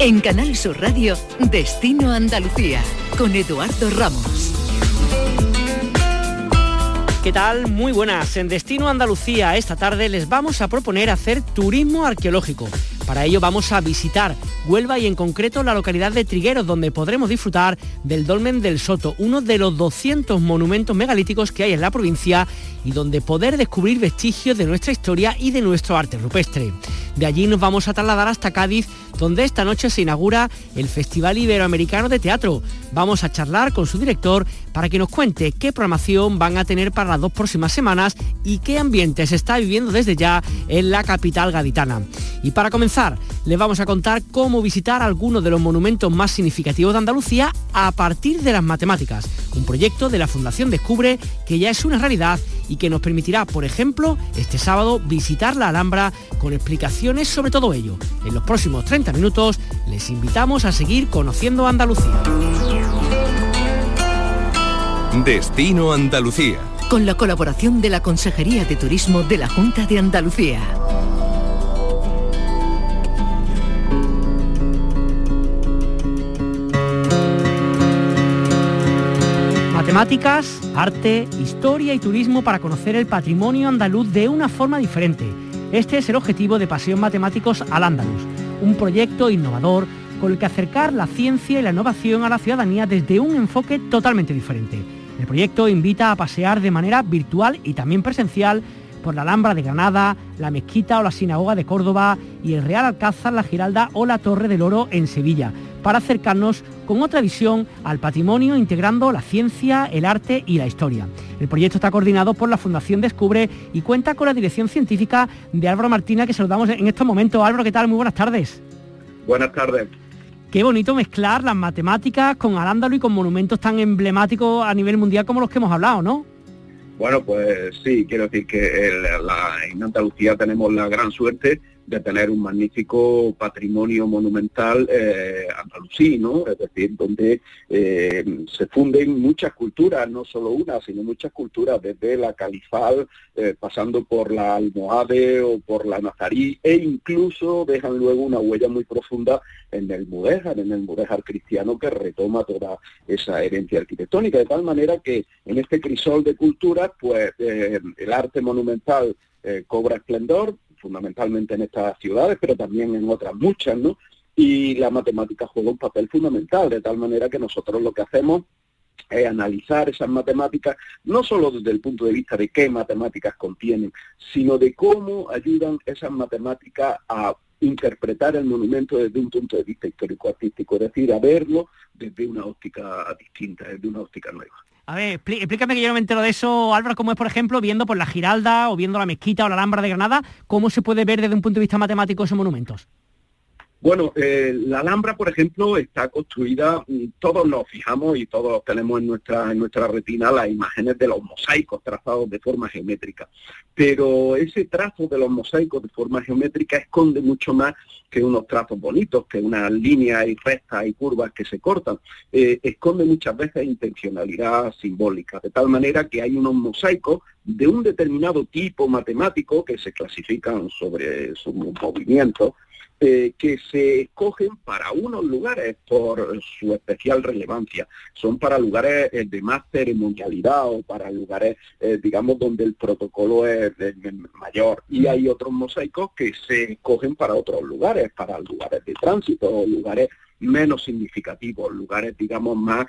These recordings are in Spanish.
En Canal Sur Radio, Destino Andalucía, con Eduardo Ramos. ¿Qué tal? Muy buenas. En Destino Andalucía esta tarde les vamos a proponer hacer turismo arqueológico. Para ello vamos a visitar Huelva y en concreto la localidad de Trigueros, donde podremos disfrutar del Dolmen del Soto, uno de los 200 monumentos megalíticos que hay en la provincia y donde poder descubrir vestigios de nuestra historia y de nuestro arte rupestre. De allí nos vamos a trasladar hasta Cádiz, donde esta noche se inaugura el Festival Iberoamericano de Teatro. Vamos a charlar con su director para que nos cuente qué programación van a tener para las dos próximas semanas y qué ambiente se está viviendo desde ya en la capital gaditana. Y para comenzar, les vamos a contar cómo visitar algunos de los monumentos más significativos de Andalucía a partir de las matemáticas, un proyecto de la Fundación Descubre que ya es una realidad y que nos permitirá, por ejemplo, este sábado visitar la Alhambra con explicaciones sobre todo ello. En los próximos 30 minutos les invitamos a seguir conociendo Andalucía. Destino Andalucía. Con la colaboración de la Consejería de Turismo de la Junta de Andalucía. Matemáticas, arte, historia y turismo para conocer el patrimonio andaluz de una forma diferente. Este es el objetivo de Pasión Matemáticos al Andaluz, un proyecto innovador con el que acercar la ciencia y la innovación a la ciudadanía desde un enfoque totalmente diferente. El proyecto invita a pasear de manera virtual y también presencial por la Alhambra de Granada, la Mezquita o la Sinagoga de Córdoba y el Real Alcázar, la Giralda o la Torre del Oro en Sevilla para acercarnos con otra visión al patrimonio integrando la ciencia, el arte y la historia. El proyecto está coordinado por la Fundación Descubre y cuenta con la dirección científica de Álvaro Martina que saludamos en estos momentos. Álvaro, ¿qué tal? Muy buenas tardes. Buenas tardes. Qué bonito mezclar las matemáticas con Arándalo y con monumentos tan emblemáticos a nivel mundial como los que hemos hablado, ¿no? Bueno, pues sí, quiero decir que en Andalucía tenemos la gran suerte de tener un magnífico patrimonio monumental eh. Es decir, donde eh, se funden muchas culturas, no solo una, sino muchas culturas, desde la califal, eh, pasando por la almohade o por la nazarí, e incluso dejan luego una huella muy profunda en el mudéjar, en el mudéjar cristiano que retoma toda esa herencia arquitectónica, de tal manera que en este crisol de culturas, pues el arte monumental cobra esplendor, fundamentalmente en estas ciudades, pero también en otras muchas, ¿no? Y la matemática juega un papel fundamental, de tal manera que nosotros lo que hacemos es analizar esas matemáticas, no solo desde el punto de vista de qué matemáticas contienen, sino de cómo ayudan esas matemáticas a interpretar el monumento desde un punto de vista histórico-artístico, es decir, a verlo desde una óptica distinta, desde una óptica nueva. A ver, explícame que yo no me entero de eso, Álvaro, cómo es, por ejemplo, viendo por la Giralda o viendo la Mezquita o la Alhambra de Granada, cómo se puede ver desde un punto de vista matemático esos monumentos. Bueno, eh, la Alhambra, por ejemplo, está construida, mm, todos nos fijamos y todos tenemos en nuestra, en nuestra retina las imágenes de los mosaicos trazados de forma geométrica, pero ese trazo de los mosaicos de forma geométrica esconde mucho más que unos trazos bonitos, que unas líneas y rectas y curvas que se cortan, eh, esconde muchas veces intencionalidad simbólica, de tal manera que hay unos mosaicos de un determinado tipo matemático que se clasifican sobre su movimiento, eh, que se escogen para unos lugares por su especial relevancia. Son para lugares eh, de más ceremonialidad o para lugares, eh, digamos, donde el protocolo es mayor. Y hay otros mosaicos que se escogen para otros lugares, para lugares de tránsito o lugares menos significativos, lugares, digamos, más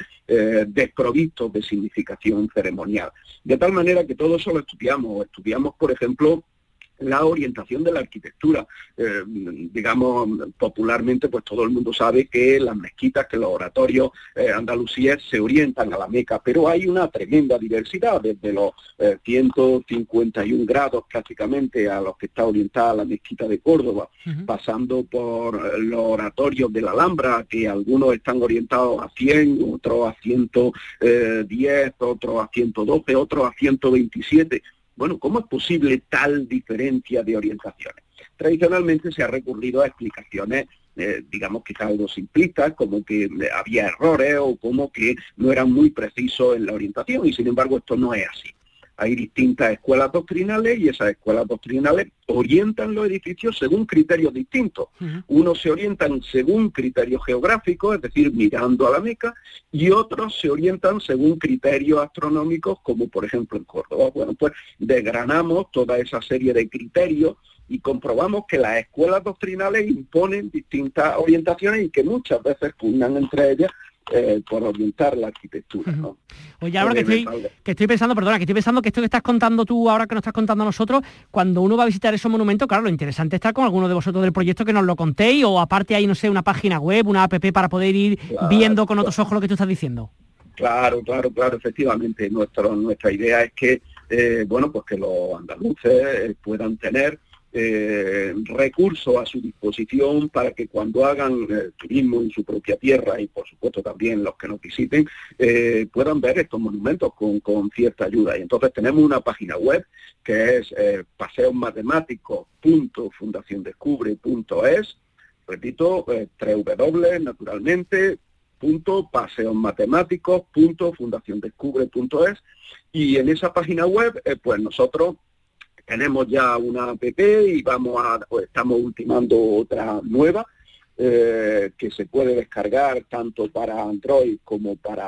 desprovistos de significación ceremonial. De tal manera que todo eso lo estudiamos. Estudiamos, por ejemplo, la orientación de la arquitectura. Eh, digamos, popularmente, pues todo el mundo sabe que las mezquitas, que los oratorios eh, andalusíes se orientan a la Meca, pero hay una tremenda diversidad, desde los 151 eh, grados prácticamente a los que está orientada la mezquita de Córdoba, pasando por los oratorios de la Alhambra, que algunos están orientados a 100, otros a 110, otros a 112, otros a 127 bueno, ¿cómo es posible tal diferencia de orientaciones? Tradicionalmente se ha recurrido a explicaciones eh, digamos quizás algo simplistas, como que eh, había errores o como que no eran muy precisos en la orientación, y sin embargo esto no es así. Hay distintas escuelas doctrinales y esas escuelas doctrinales orientan los edificios según criterios distintos. Unos se orientan según criterios geográficos, es decir, mirando a la Meca, y otros se orientan según criterios astronómicos, como por ejemplo en Córdoba. Bueno, pues desgranamos toda esa serie de criterios y comprobamos que las escuelas doctrinales imponen distintas orientaciones y que muchas veces pugnan entre ellas eh, por orientar la arquitectura. ¿no? Oye, ahora que estoy, que estoy pensando, perdona, que estoy pensando que esto que estás contando tú, ahora que nos estás contando a nosotros, cuando uno va a visitar esos monumentos, claro, lo interesante está con alguno de vosotros del proyecto que nos lo contéis, o aparte hay, no sé, una página web, una app para poder ir viendo con otros ojos lo que tú estás diciendo. Claro, claro, claro, efectivamente. Nuestro, nuestra idea es que, eh, bueno, pues que los andaluces puedan tener eh, recursos a su disposición para que cuando hagan eh, turismo en su propia tierra y por supuesto también los que nos visiten eh, puedan ver estos monumentos con, cierta ayuda. Y entonces tenemos una página web que es paseosmatemáticos.fundaciondescubre.es, repito, tres W naturalmente, punto y en esa página web pues nosotros tenemos ya una app y vamos a, estamos ultimando otra nueva eh, que se puede descargar tanto para Android como para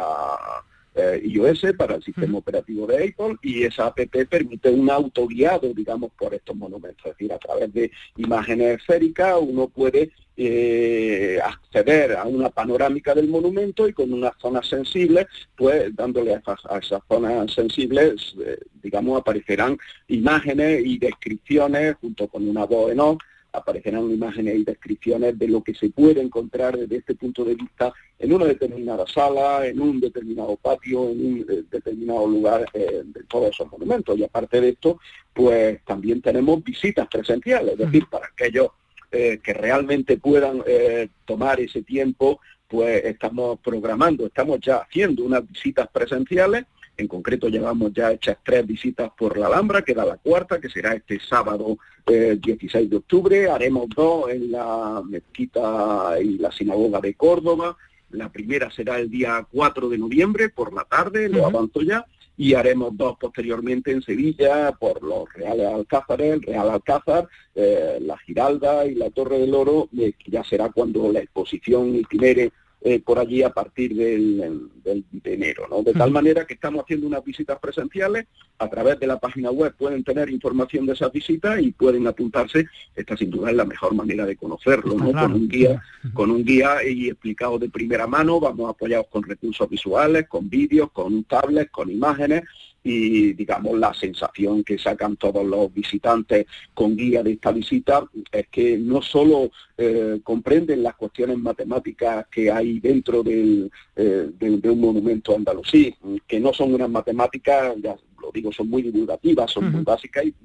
eh, iOS, para el sistema operativo de Apple, y esa app permite un autoguiado, digamos, por estos monumentos. Es decir, a través de imágenes esféricas uno puede eh, acceder a una panorámica del monumento y con unas zonas sensibles, pues dándole a esas, zonas sensibles, eh, digamos, aparecerán imágenes y descripciones junto con una voz en off aparecerán imágenes y descripciones de lo que se puede encontrar desde este punto de vista en una determinada sala, en un determinado patio, en un eh, determinado lugar de todos esos monumentos. Y aparte de esto, pues también tenemos visitas presenciales, es decir, para aquellos eh, que realmente puedan eh, tomar ese tiempo, pues estamos programando, estamos ya haciendo unas visitas presenciales, en concreto llevamos ya hechas tres visitas por la Alhambra, queda la cuarta, que será este sábado 16 eh, de octubre, haremos dos en la mezquita y la sinagoga de Córdoba, la primera será el día 4 de noviembre por la tarde, lo avanzo ya, y haremos dos posteriormente en Sevilla por los Reales Alcázares, el Real Alcázar, eh, la Giralda y la Torre del Oro, eh, que ya será cuando la exposición itinere eh, por allí a partir del, del, de enero. ¿no? De tal manera que estamos haciendo unas visitas presenciales, a través de la página web pueden tener información de esas visitas y pueden apuntarse. Esta sin duda es la mejor manera de conocerlo, ¿no? con un guía, con un guía y explicado de primera mano, vamos apoyados con recursos visuales, con vídeos, con tablets, con imágenes y digamos la sensación que sacan todos los visitantes con guía de esta visita es que no solo eh, comprenden las cuestiones matemáticas que hay dentro del, eh, de, un monumento andalusí, que no son unas matemáticas, ya lo digo, son muy divulgativas, son muy básicas y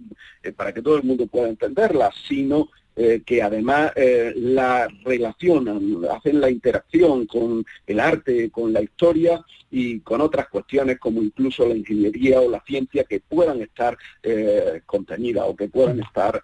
eh, para que todo el mundo pueda entenderlas, sino eh, que además eh, la relacionan, hacen la interacción con el arte, con la historia y con otras cuestiones como incluso la ingeniería o la ciencia que puedan estar eh, contenidas o que puedan estar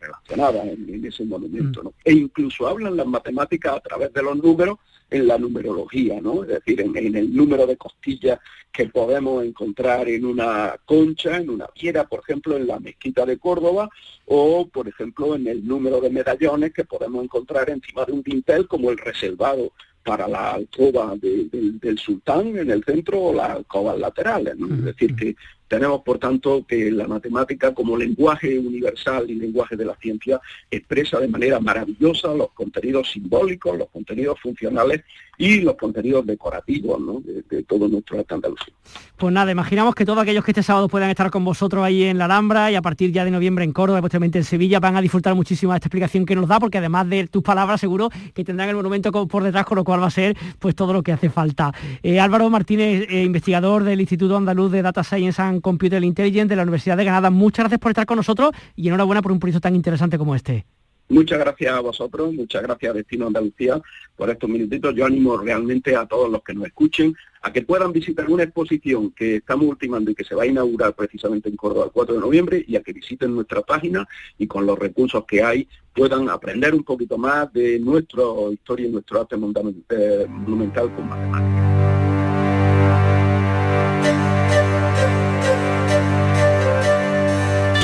relacionadas en, ese monumento. E incluso hablan las matemáticas a través de los números en la numerología, ¿no? Es decir, en, el número de costillas que podemos encontrar en una concha, en una piedra, por ejemplo, en la mezquita de Córdoba, o, por ejemplo, en el número de medallones que podemos encontrar encima de un dintel, como el reservado para la alcoba del sultán en el centro o las alcobas laterales. Es decir, que tenemos, por tanto, que la matemática como lenguaje universal y lenguaje de la ciencia expresa de manera maravillosa los contenidos simbólicos, los contenidos funcionales y los contenidos decorativos de, todo nuestro arte andalucía. Pues nada, imaginamos que todos aquellos que este sábado puedan estar con vosotros ahí en la Alhambra y a partir ya de noviembre en Córdoba posteriormente en Sevilla van a disfrutar muchísimo de esta explicación que nos da, porque además de tus palabras seguro que tendrán el monumento por detrás, con lo cual va a ser pues todo lo que hace falta. Eh, Álvaro Martínez, eh, investigador del Instituto Andaluz de Data Science and Computer Intelligence de la Universidad de Granada, muchas gracias por estar con nosotros y enhorabuena por un proyecto tan interesante como este. Muchas gracias a vosotros, muchas gracias a Destino Andalucía por estos minutitos. Yo animo realmente a todos los que nos escuchen a que puedan visitar una exposición que estamos ultimando y que se va a inaugurar precisamente en Córdoba el 4 de noviembre y a que visiten nuestra página y con los recursos que hay puedan aprender un poquito más de nuestra historia y nuestro arte eh, monumental con matemáticas.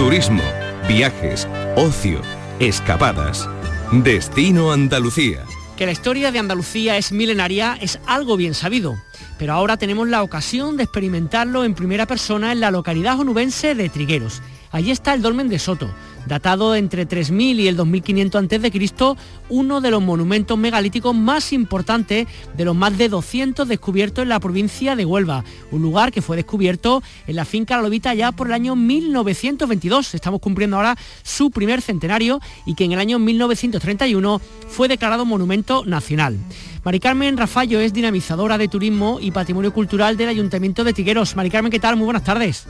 turismo, viajes, ocio, escapadas. Destino Andalucía. Que la historia de Andalucía es milenaria es algo bien sabido, pero ahora tenemos la ocasión de experimentarlo en primera persona en la localidad onubense de Trigueros. Allí está el dolmen de Soto, datado entre 3000 y el 2500 a.C., uno de los monumentos megalíticos más importantes de los más de 200 descubiertos en la provincia de Huelva, un lugar que fue descubierto en la finca La Lobita ya por el año 1922. Estamos cumpliendo ahora su primer centenario y que en el año 1931 fue declarado monumento nacional. Mari Carmen Rafallo es dinamizadora de turismo y patrimonio cultural del Ayuntamiento de Tigueros. Mari Carmen, ¿qué tal? Muy buenas tardes.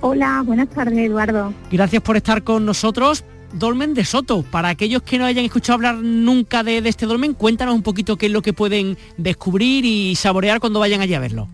Hola, buenas tardes Eduardo. Gracias por estar con nosotros. Dolmen de Soto, para aquellos que no hayan escuchado hablar nunca de, este dolmen, cuéntanos un poquito qué es lo que pueden descubrir y saborear cuando vayan allí a verlo.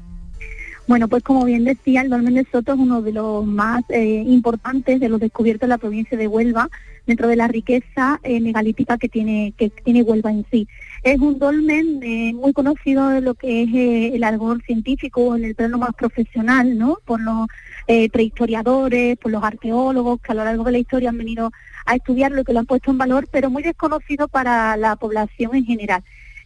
Bueno, pues como bien decía, el dolmen de Soto es uno de los más eh, importantes de los descubiertos en la provincia de Huelva, dentro de la riqueza eh, megalítica que tiene, que tiene Huelva en sí. Es un dolmen eh, muy conocido de lo que es el algodón científico en el plano más profesional, ¿no? Por los prehistoriadores, por los arqueólogos que a lo largo de la historia han venido a estudiarlo y que lo han puesto en valor, pero muy desconocido para la población en general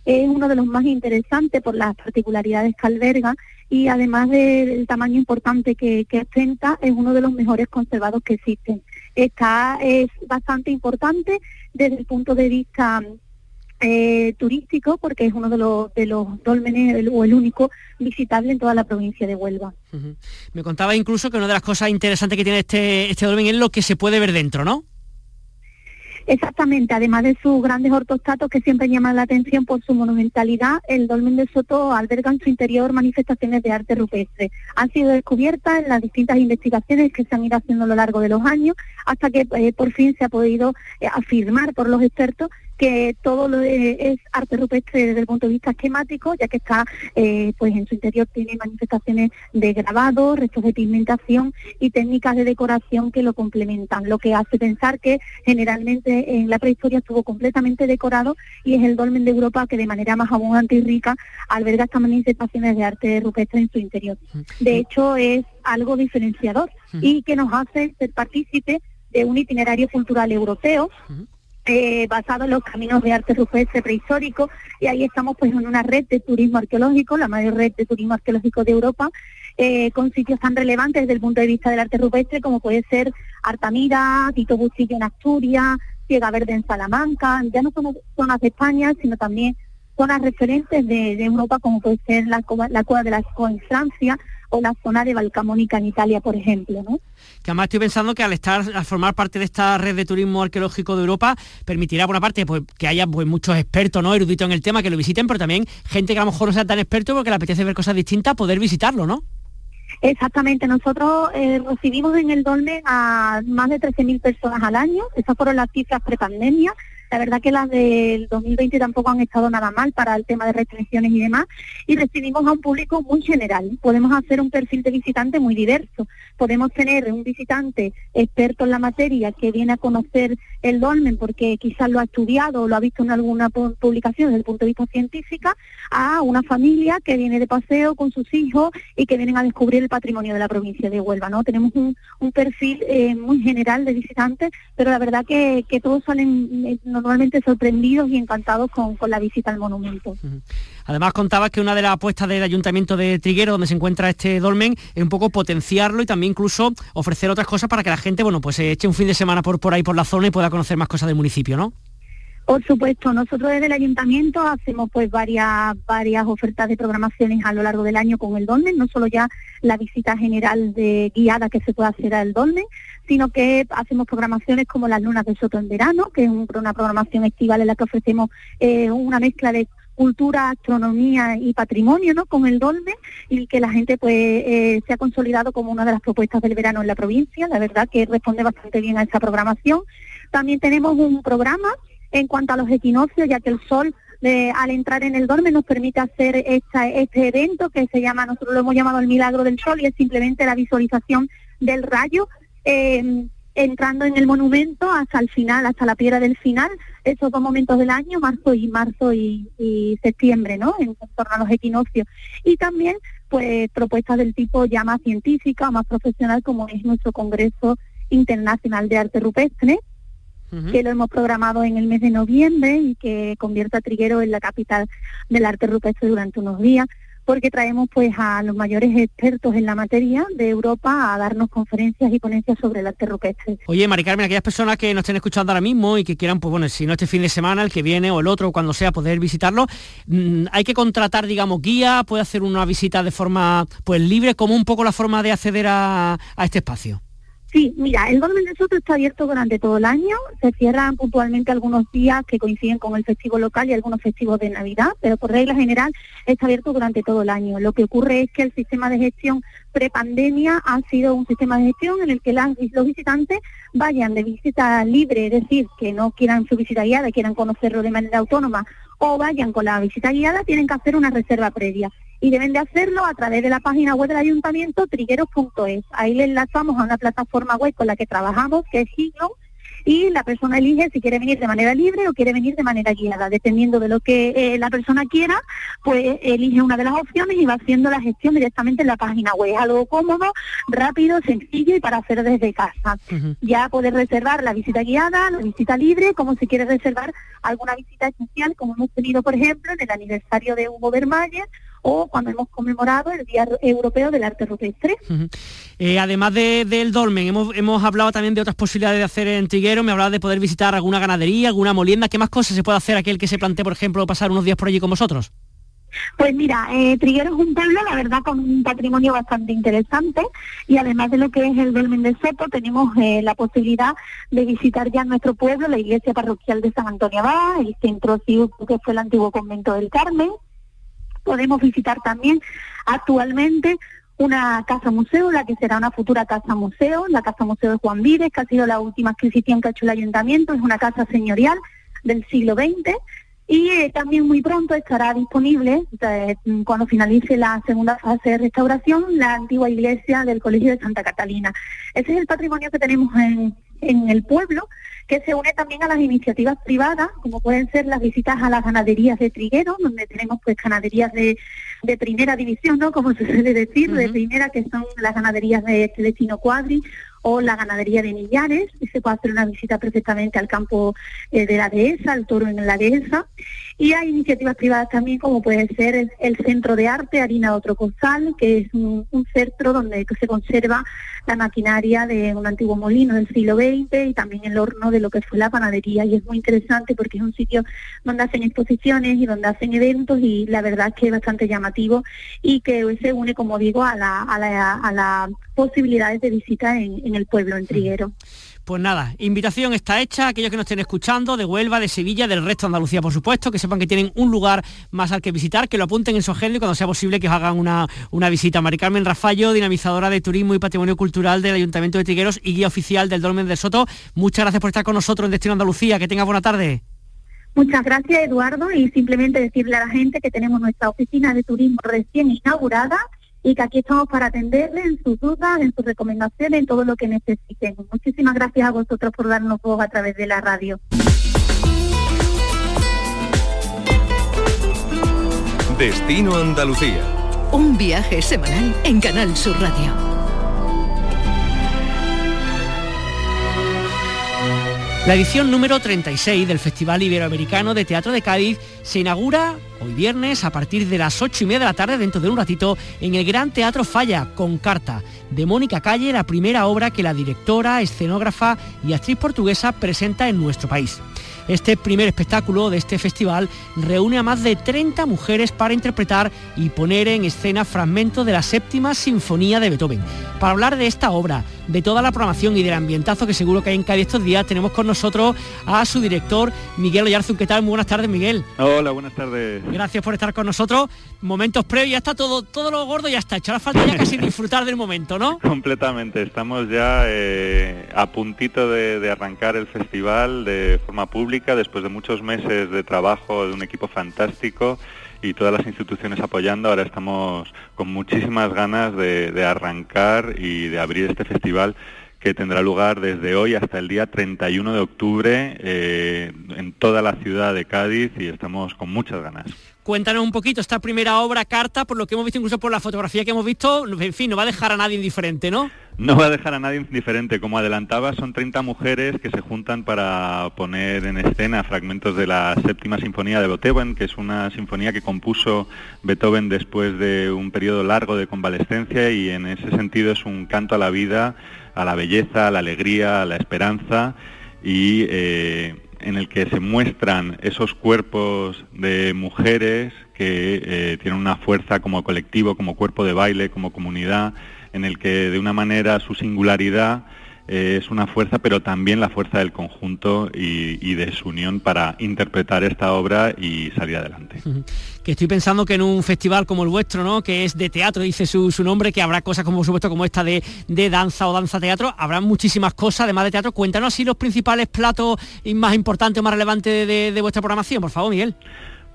es uno de los más interesantes por las particularidades que alberga y además del tamaño importante que, que ostenta, es uno de los mejores conservados que existen. Está, es bastante importante desde el punto de vista eh, turístico porque es uno de los, de los dólmenes o el único visitable en toda la provincia de Huelva. Me contaba incluso que una de las cosas interesantes que tiene este, este dolmen es lo que se puede ver dentro, ¿no? Exactamente, además de sus grandes ortostatos que siempre llaman la atención por su monumentalidad, el dolmen de Soto alberga en su interior manifestaciones de arte rupestre. Han sido descubiertas en las distintas investigaciones que se han ido haciendo a lo largo de los años, hasta que eh, por fin se ha podido eh, afirmar por los expertos que todo lo es arte rupestre desde el punto de vista esquemático, ya que está, eh, pues en su interior tiene manifestaciones de grabado, restos de pigmentación y técnicas de decoración que lo complementan, lo que hace pensar que generalmente en la prehistoria estuvo completamente decorado y es el dolmen de Europa que de manera más abundante y rica alberga estas manifestaciones de arte rupestre en su interior. De hecho, es algo diferenciador y que nos hace ser partícipes de un itinerario cultural europeo eh, basado en los caminos de arte rupestre prehistórico y ahí estamos pues en una red de turismo arqueológico, la mayor red de turismo arqueológico de Europa, eh, con sitios tan relevantes desde el punto de vista del arte rupestre como puede ser Artamira, Tito Bustillo en Asturias, Ciega Verde en Salamanca, ya no son zonas de España, sino también zonas referentes de, Europa como puede ser la, la Cueva de la Escoa en Francia o la zona de Valcamónica en Italia, por ejemplo. ¿no? Que además estoy pensando que al estar, al formar parte de esta red de turismo arqueológico de Europa, permitirá por una parte pues, que haya pues, muchos expertos, ¿no? eruditos en el tema que lo visiten, pero también gente que a lo mejor no sea tan experto porque le apetece ver cosas distintas, poder visitarlo, ¿no? Exactamente, nosotros eh, recibimos en el Dolmen a más de 13.000 personas al año, esas fueron las cifras prepandemia, la verdad que las del 2020 tampoco han estado nada mal para el tema de restricciones y demás. Y recibimos a un público muy general. Podemos hacer un perfil de visitante muy diverso. Podemos tener un visitante experto en la materia que viene a conocer el dolmen porque quizás lo ha estudiado o lo ha visto en alguna publicación desde el punto de vista científico, a una familia que viene de paseo con sus hijos y que vienen a descubrir el patrimonio de la provincia de Huelva. ¿no? Tenemos un, perfil eh, muy general de visitantes, pero la verdad que, que todos salen... Eh, normalmente sorprendidos y encantados con, la visita al monumento. Además contabas que una de las apuestas del Ayuntamiento de Triguero, donde se encuentra este dolmen, es un poco potenciarlo y también incluso ofrecer otras cosas para que la gente, bueno, pues se eche un fin de semana por, por ahí por la zona y pueda conocer más cosas del municipio, ¿no? Por supuesto, nosotros desde el ayuntamiento hacemos pues varias varias ofertas de programaciones a lo largo del año con el dolmen, no solo ya la visita general de guiada que se puede hacer al dolmen, sino que hacemos programaciones como las lunas de Soto en verano, que es una programación estival en la que ofrecemos eh, una mezcla de cultura, astronomía y patrimonio, ¿no? Con el dolmen y que la gente pues eh, se ha consolidado como una de las propuestas del verano en la provincia. La verdad que responde bastante bien a esa programación. También tenemos un programa en cuanto a los equinoccios, ya que el sol eh, al entrar en el dorme nos permite hacer este evento que se llama, nosotros lo hemos llamado el milagro del sol y es simplemente la visualización del rayo eh, entrando en el monumento hasta el final, hasta la piedra del final, esos dos momentos del año, marzo y marzo y, septiembre, ¿no? En torno a los equinoccios. Y también, pues, propuestas del tipo ya más científica, más profesional, como es nuestro congreso Internacional de Arte Rupestre, que lo hemos programado en el mes de noviembre y que convierte a Triguero en la capital del arte rupestre durante unos días porque traemos pues a los mayores expertos en la materia de Europa a darnos conferencias y ponencias sobre el arte rupestre. Oye, Mari Carmen, aquellas personas que nos estén escuchando ahora mismo y que quieran, pues bueno, si no este fin de semana, el que viene o el otro, cuando sea, poder visitarlo, mm, hay que contratar, digamos, guía, puede hacer una visita de forma pues libre, como un poco la forma de acceder a este espacio. Sí, mira, el Dolmen de Soto está abierto durante todo el año, se cierran puntualmente algunos días que coinciden con el festivo local y algunos festivos de Navidad, pero por regla general está abierto durante todo el año. Lo que ocurre es que el sistema de gestión prepandemia ha sido un sistema de gestión en el que los visitantes vayan de visita libre, es decir, que no quieran su visita guiada, quieran conocerlo de manera autónoma o vayan con la visita guiada, tienen que hacer una reserva previa y deben de hacerlo a través de la página web del ayuntamiento trigueros.es. Ahí le enlazamos a una plataforma web con la que trabajamos, que es Higlo, y la persona elige si quiere venir de manera libre o quiere venir de manera guiada. Dependiendo de lo que eh, la persona quiera, pues elige una de las opciones y va haciendo la gestión directamente en la página web. Es algo cómodo, rápido, sencillo y para hacer desde casa. Ya poder reservar la visita guiada, la visita libre, como si quiere reservar alguna visita especial, como hemos tenido, por ejemplo, en el aniversario de Hugo Vermayer o cuando hemos conmemorado el Día Europeo del Arte Rupestre. Eh, además del dolmen, hemos, hemos hablado también de otras posibilidades de hacer en Triguero, me hablaba de poder visitar alguna ganadería, alguna molienda, ¿qué más cosas se puede hacer aquel que se plantee, por ejemplo, pasar unos días por allí con vosotros? Pues mira, eh, Triguero es un pueblo, la verdad, con un patrimonio bastante interesante. Y además de lo que es el Dolmen de Soto, tenemos eh, la posibilidad de visitar ya nuestro pueblo, la iglesia parroquial de San Antonio Abad, el centro cívico que fue el antiguo convento del Carmen, podemos visitar también actualmente una casa museo, la que será una futura casa museo, la casa museo de Juan Vides, que ha sido la última que ha hecho el ayuntamiento, es una casa señorial del siglo XX y eh, también muy pronto estará disponible, eh, cuando finalice la segunda fase de restauración, la antigua iglesia del Colegio de Santa Catalina. Ese es el patrimonio que tenemos en, en el pueblo que se une también a las iniciativas privadas, como pueden ser las visitas a las ganaderías de Triguero, donde tenemos pues ganaderías de, de primera división, ¿no? Como se suele decir, de primera, que son las ganaderías de Celestino Cuadri o la ganadería de Millares, y se puede hacer una visita perfectamente al campo eh, de la dehesa, al toro en la dehesa. Y hay iniciativas privadas también, como puede ser el, Centro de Arte Harina Otro Costal, que es un, centro donde se conserva la maquinaria de un antiguo molino del siglo XX y también el horno de lo que fue la panadería. Y es muy interesante porque es un sitio donde hacen exposiciones y donde hacen eventos y la verdad es que es bastante llamativo y que se une, como digo, a las a la, posibilidades de visita en, en el pueblo, en Triguero. Pues nada, invitación está hecha, aquellos que nos estén escuchando, de Huelva, de Sevilla, del resto de Andalucía, por supuesto, que sepan que tienen un lugar más al que visitar, que lo apunten en su agenda y cuando sea posible que os hagan una, una visita. Mari Carmen Rafallo, dinamizadora de turismo y patrimonio cultural del Ayuntamiento de Trigueros y guía oficial del Dolmen del Soto. Muchas gracias por estar con nosotros en Destino Andalucía. Que tenga buena tarde. Muchas gracias, Eduardo, y simplemente decirle a la gente que tenemos nuestra oficina de turismo recién inaugurada y que aquí estamos para atenderle en sus dudas, en sus recomendaciones, en todo lo que necesiten. Muchísimas gracias a vosotros por darnos voz a través de la radio. Destino Andalucía. Un viaje semanal en Canal Sur Radio. La edición número 36 del Festival Iberoamericano de Teatro de Cádiz se inaugura hoy viernes a partir de las 8 y media de la tarde, dentro de un ratito, en el Gran Teatro Falla, con carta de Mónica Calle, la primera obra que la directora, escenógrafa y actriz portuguesa presenta en nuestro país. Este primer espectáculo de este festival reúne a más de 30 mujeres para interpretar y poner en escena fragmentos de la séptima sinfonía de Beethoven. Para hablar de esta obra, de toda la programación y del ambientazo que seguro que hay en Cádiz estos días, tenemos con nosotros a su director, Miguel Oyarzun. ¿Qué tal? Muy buenas tardes, Miguel. Hola, buenas tardes. Gracias por estar con nosotros. Momentos previos, ya está todo, todo lo gordo, ya está hecho. Ahora falta ya casi disfrutar del momento, ¿no? Completamente. Estamos ya eh, a puntito de arrancar el festival de forma pública después de muchos meses de trabajo de un equipo fantástico y todas las instituciones apoyando. Ahora estamos con muchísimas ganas de, arrancar y de abrir este festival que tendrá lugar desde hoy hasta el día 31 de octubre eh, en toda la ciudad de Cádiz y estamos con muchas ganas. Cuéntanos un poquito esta primera obra, Carta, por lo que hemos visto incluso por la fotografía que hemos visto, en fin, no va a dejar a nadie indiferente, ¿no? No va a dejar a nadie indiferente. Como adelantaba, son 30 mujeres que se juntan para poner en escena fragmentos de la séptima sinfonía de Beethoven, que es una sinfonía que compuso Beethoven después de un periodo largo de convalescencia y en ese sentido es un canto a la vida, a la belleza, a la alegría, a la esperanza y eh, en el que se muestran esos cuerpos de mujeres que eh, tienen una fuerza como colectivo, como cuerpo de baile, como comunidad en el que de una manera su singularidad eh, es una fuerza, pero también la fuerza del conjunto y, de su unión para interpretar esta obra y salir adelante. Que estoy pensando que en un festival como el vuestro, ¿no? que es de teatro, dice su, nombre, que habrá cosas como por supuesto como esta de, danza o danza teatro, habrá muchísimas cosas además de teatro. Cuéntanos así los principales platos más importantes o más relevantes de vuestra programación, por favor, Miguel.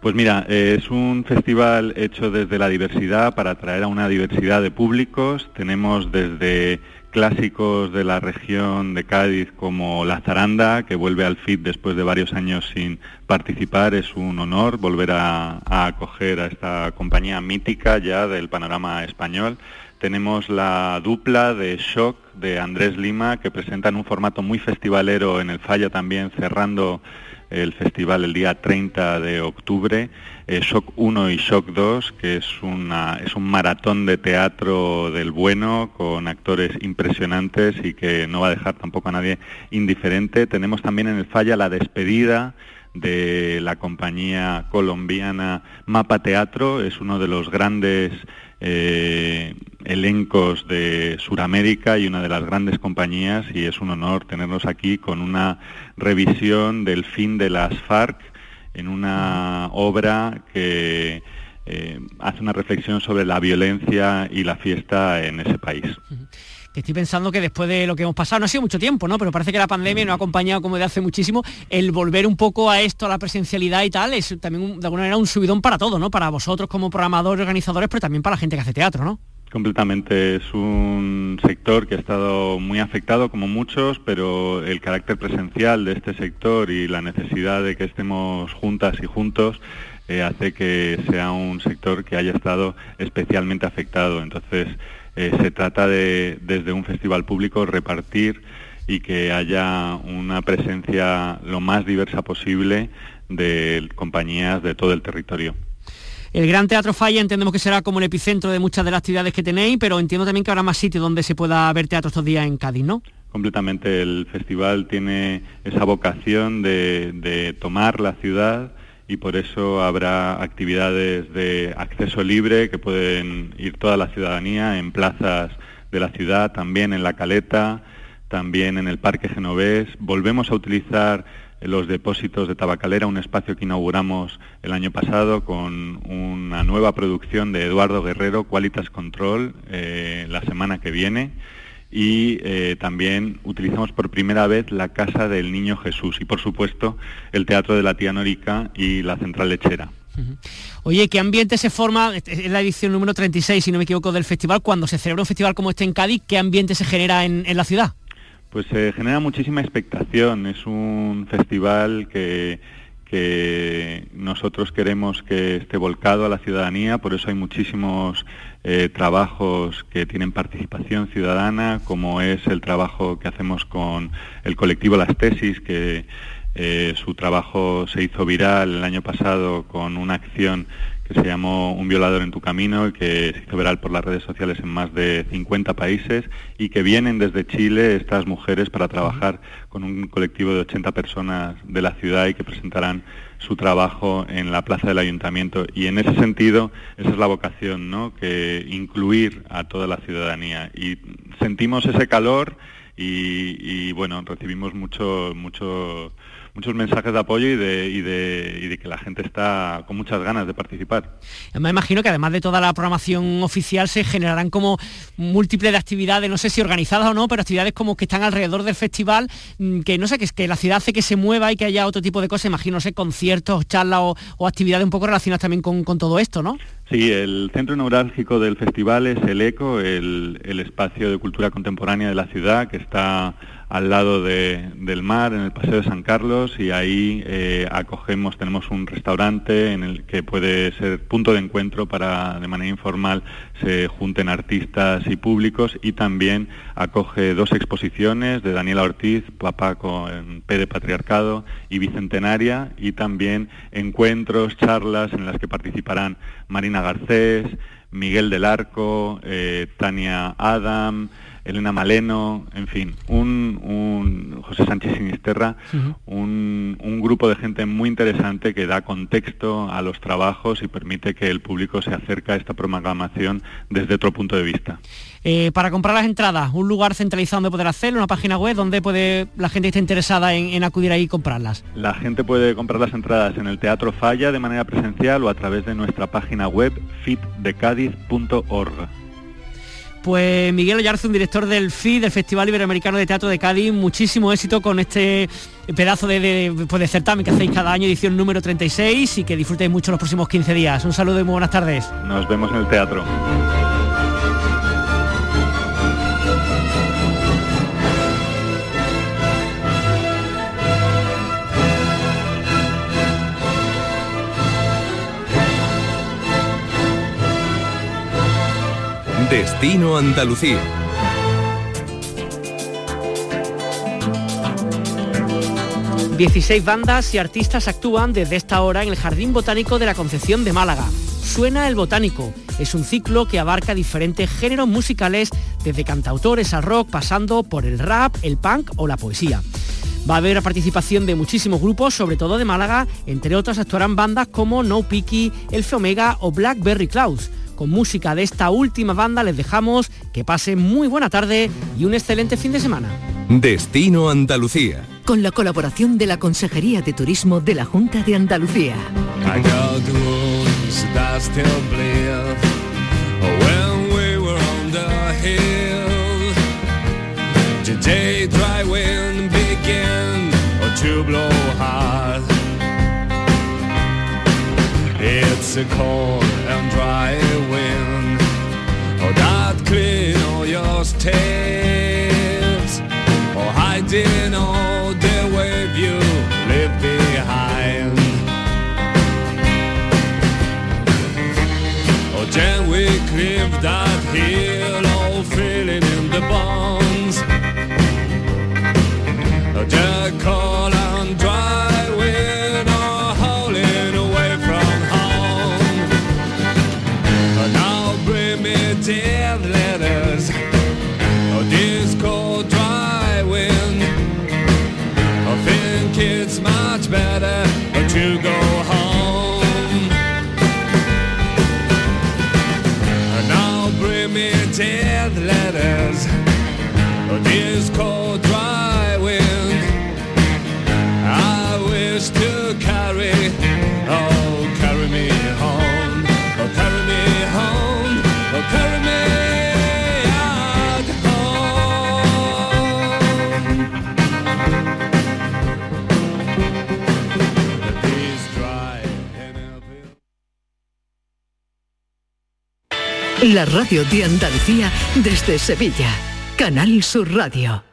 Pues mira, es un festival hecho desde la diversidad para atraer a una diversidad de públicos. Tenemos desde clásicos de la región de Cádiz como La Zaranda, que vuelve al FIT después de varios años sin participar. Es un honor volver a, acoger a esta compañía mítica ya del panorama español. Tenemos la dupla de Shock de Andrés Lima, que presentan un formato muy festivalero en el Falla también, cerrando el festival el día 30 de octubre, eh, Shock 1 y Shock 2, que es, una, es un maratón de teatro del bueno con actores impresionantes y que no va a dejar tampoco a nadie indiferente. Tenemos también en el Falla la despedida de la compañía colombiana Mapa Teatro, es uno de los grandes eh, elencos de Suramérica y una de las grandes compañías y es un honor tenerlos aquí con una revisión del fin de las FARC en una obra que eh, hace una reflexión sobre la violencia y la fiesta en ese país que estoy pensando que después de lo que hemos pasado, no ha sido mucho tiempo, ¿no? Pero parece que la pandemia nos ha acompañado como de hace muchísimo, el volver un poco a esto, a la presencialidad y tal, es también de alguna manera un subidón para todo, ¿no? Para vosotros como programadores, organizadores, pero también para la gente que hace teatro, ¿no? Completamente, es un sector que ha estado muy afectado como muchos, pero el carácter presencial de este sector y la necesidad de que estemos juntas y juntos eh, hace que sea un sector que haya estado especialmente afectado. Entonces, eh, se trata de, desde un festival público, repartir y que haya una presencia lo más diversa posible de compañías de todo el territorio. El Gran Teatro Falla entendemos que será como el epicentro de muchas de las actividades que tenéis, pero entiendo también que habrá más sitios donde se pueda ver teatro estos días en Cádiz, ¿no? Completamente. El festival tiene esa vocación de tomar la ciudad y por eso habrá actividades de acceso libre que pueden ir toda la ciudadanía en plazas de la ciudad, también en la Caleta, también en el Parque Genovés. Volvemos a utilizar los depósitos de Tabacalera, un espacio que inauguramos el año pasado con una nueva producción de Eduardo Guerrero, Qualitas Control, eh, la semana que viene y eh, también utilizamos por primera vez la Casa del Niño Jesús y por supuesto el Teatro de la Tía Norica y la Central Lechera. Oye, ¿qué ambiente se forma? Es la edición número 36, si no me equivoco, del festival. Cuando se celebra un festival como este en Cádiz, ¿qué ambiente se genera en, en la ciudad? Pues se genera muchísima expectación. Es un festival que que nosotros queremos que esté volcado a la ciudadanía, por eso hay muchísimos eh, trabajos que tienen participación ciudadana, como es el trabajo que hacemos con el colectivo Las Tesis, que eh, su trabajo se hizo viral el año pasado con una acción que se llamó Un violador en tu camino y que se hizo viral por las redes sociales en más de 50 países y que vienen desde Chile estas mujeres para trabajar con un colectivo de 80 personas de la ciudad y que presentarán su trabajo en la plaza del ayuntamiento y en ese sentido esa es la vocación, ¿no? que incluir a toda la ciudadanía y sentimos ese calor y, y bueno, recibimos mucho mucho muchos mensajes de apoyo y de, y de, y de que la gente está con muchas ganas de participar. Me imagino que además de toda la programación oficial se generarán como múltiples de actividades, no sé si organizadas o no, pero actividades como que están alrededor del festival, mm, que no sé, que, que la ciudad hace que se mueva y que haya otro tipo de cosas, imagino, no sé, conciertos, charlas o, actividades un poco relacionadas también con, con todo esto, ¿no? Sí, el centro neurálgico del festival es el ECO, el, espacio de cultura contemporánea de la ciudad, que está al lado de, del mar, en el Paseo de San Carlos, y ahí eh, acogemos, tenemos un restaurante en el que puede ser punto de encuentro para de manera informal se junten artistas y públicos y también acoge dos exposiciones de Daniela Ortiz, Papá con P de Patriarcado y Bicentenaria y también encuentros, charlas en las que participarán Marina Garcés, Miguel del Arco, eh, Tania Adam, Elena Maleno, en fin, un, José Sánchez Sinisterra, un, grupo de gente muy interesante que da contexto a los trabajos y permite que el público se acerque a esta programación desde otro punto de vista. Eh, para comprar las entradas, un lugar centralizado donde poder hacerlo, una página web donde puede la gente esté interesada en, en, acudir ahí y comprarlas. La gente puede comprar las entradas en el Teatro Falla de manera presencial o a través de nuestra página web fitdecadiz.org. Pues Miguel Ollarzo, un director del FI, del Festival Iberoamericano de Teatro de Cádiz, muchísimo éxito con este pedazo de, pues de, certamen que hacéis cada año, edición número 36, y que disfrutéis mucho los próximos 15 días. Un saludo y muy buenas tardes. Nos vemos en el teatro. Destino Andalucía. Dieciséis bandas y artistas actúan desde esta hora en el Jardín Botánico de la Concepción de Málaga. Suena el Botánico. Es un ciclo que abarca diferentes géneros musicales, desde cantautores al rock, pasando por el rap, el punk o la poesía. Va a haber participación de muchísimos grupos, sobre todo de Málaga, entre otros actuarán bandas como No Picky, Elfe Omega o Blackberry Clouds con música de esta última banda les dejamos que pasen muy buena tarde y un excelente fin de semana. Destino Andalucía. Con la colaboración de la Consejería de Turismo de la Junta de Andalucía. A cold and dry wind. Oh, that clean all your stains. Or oh, hiding all the wave you leave behind. Oh, then we cliff that hill, La radio de Andalucía desde Sevilla. Canal Sur Radio.